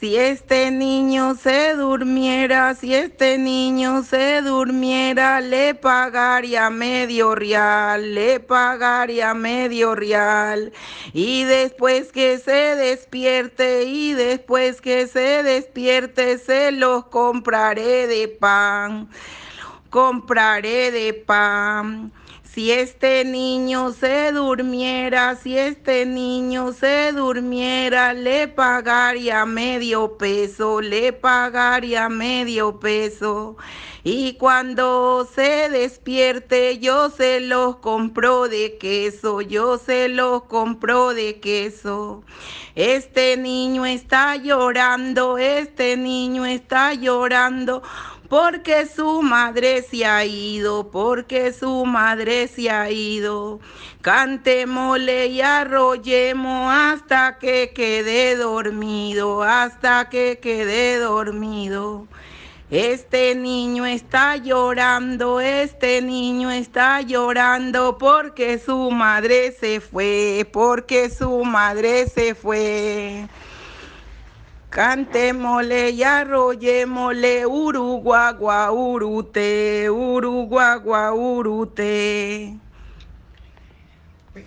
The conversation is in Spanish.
Si este niño se durmiera, si este niño se durmiera, le pagaría medio real, le pagaría medio real. Y después que se despierte, y después que se despierte, se los compraré de pan, compraré de pan. Si este niño se durmiera, si este niño se durmiera, le pagaría medio peso, le pagaría medio peso. Y cuando se despierte, yo se los compro de queso, yo se los compro de queso. Este niño está llorando, este niño está llorando porque su madre se ha ido, porque su madre se ha ido. Cantémosle y arrollemos hasta que quede dormido, hasta que quede dormido. Este niño está llorando, este niño está llorando porque su madre se fue, porque su madre se fue. Cantémosle y arrollémosle Uruguagua, Urute, Uruguagua, Urute. Pues.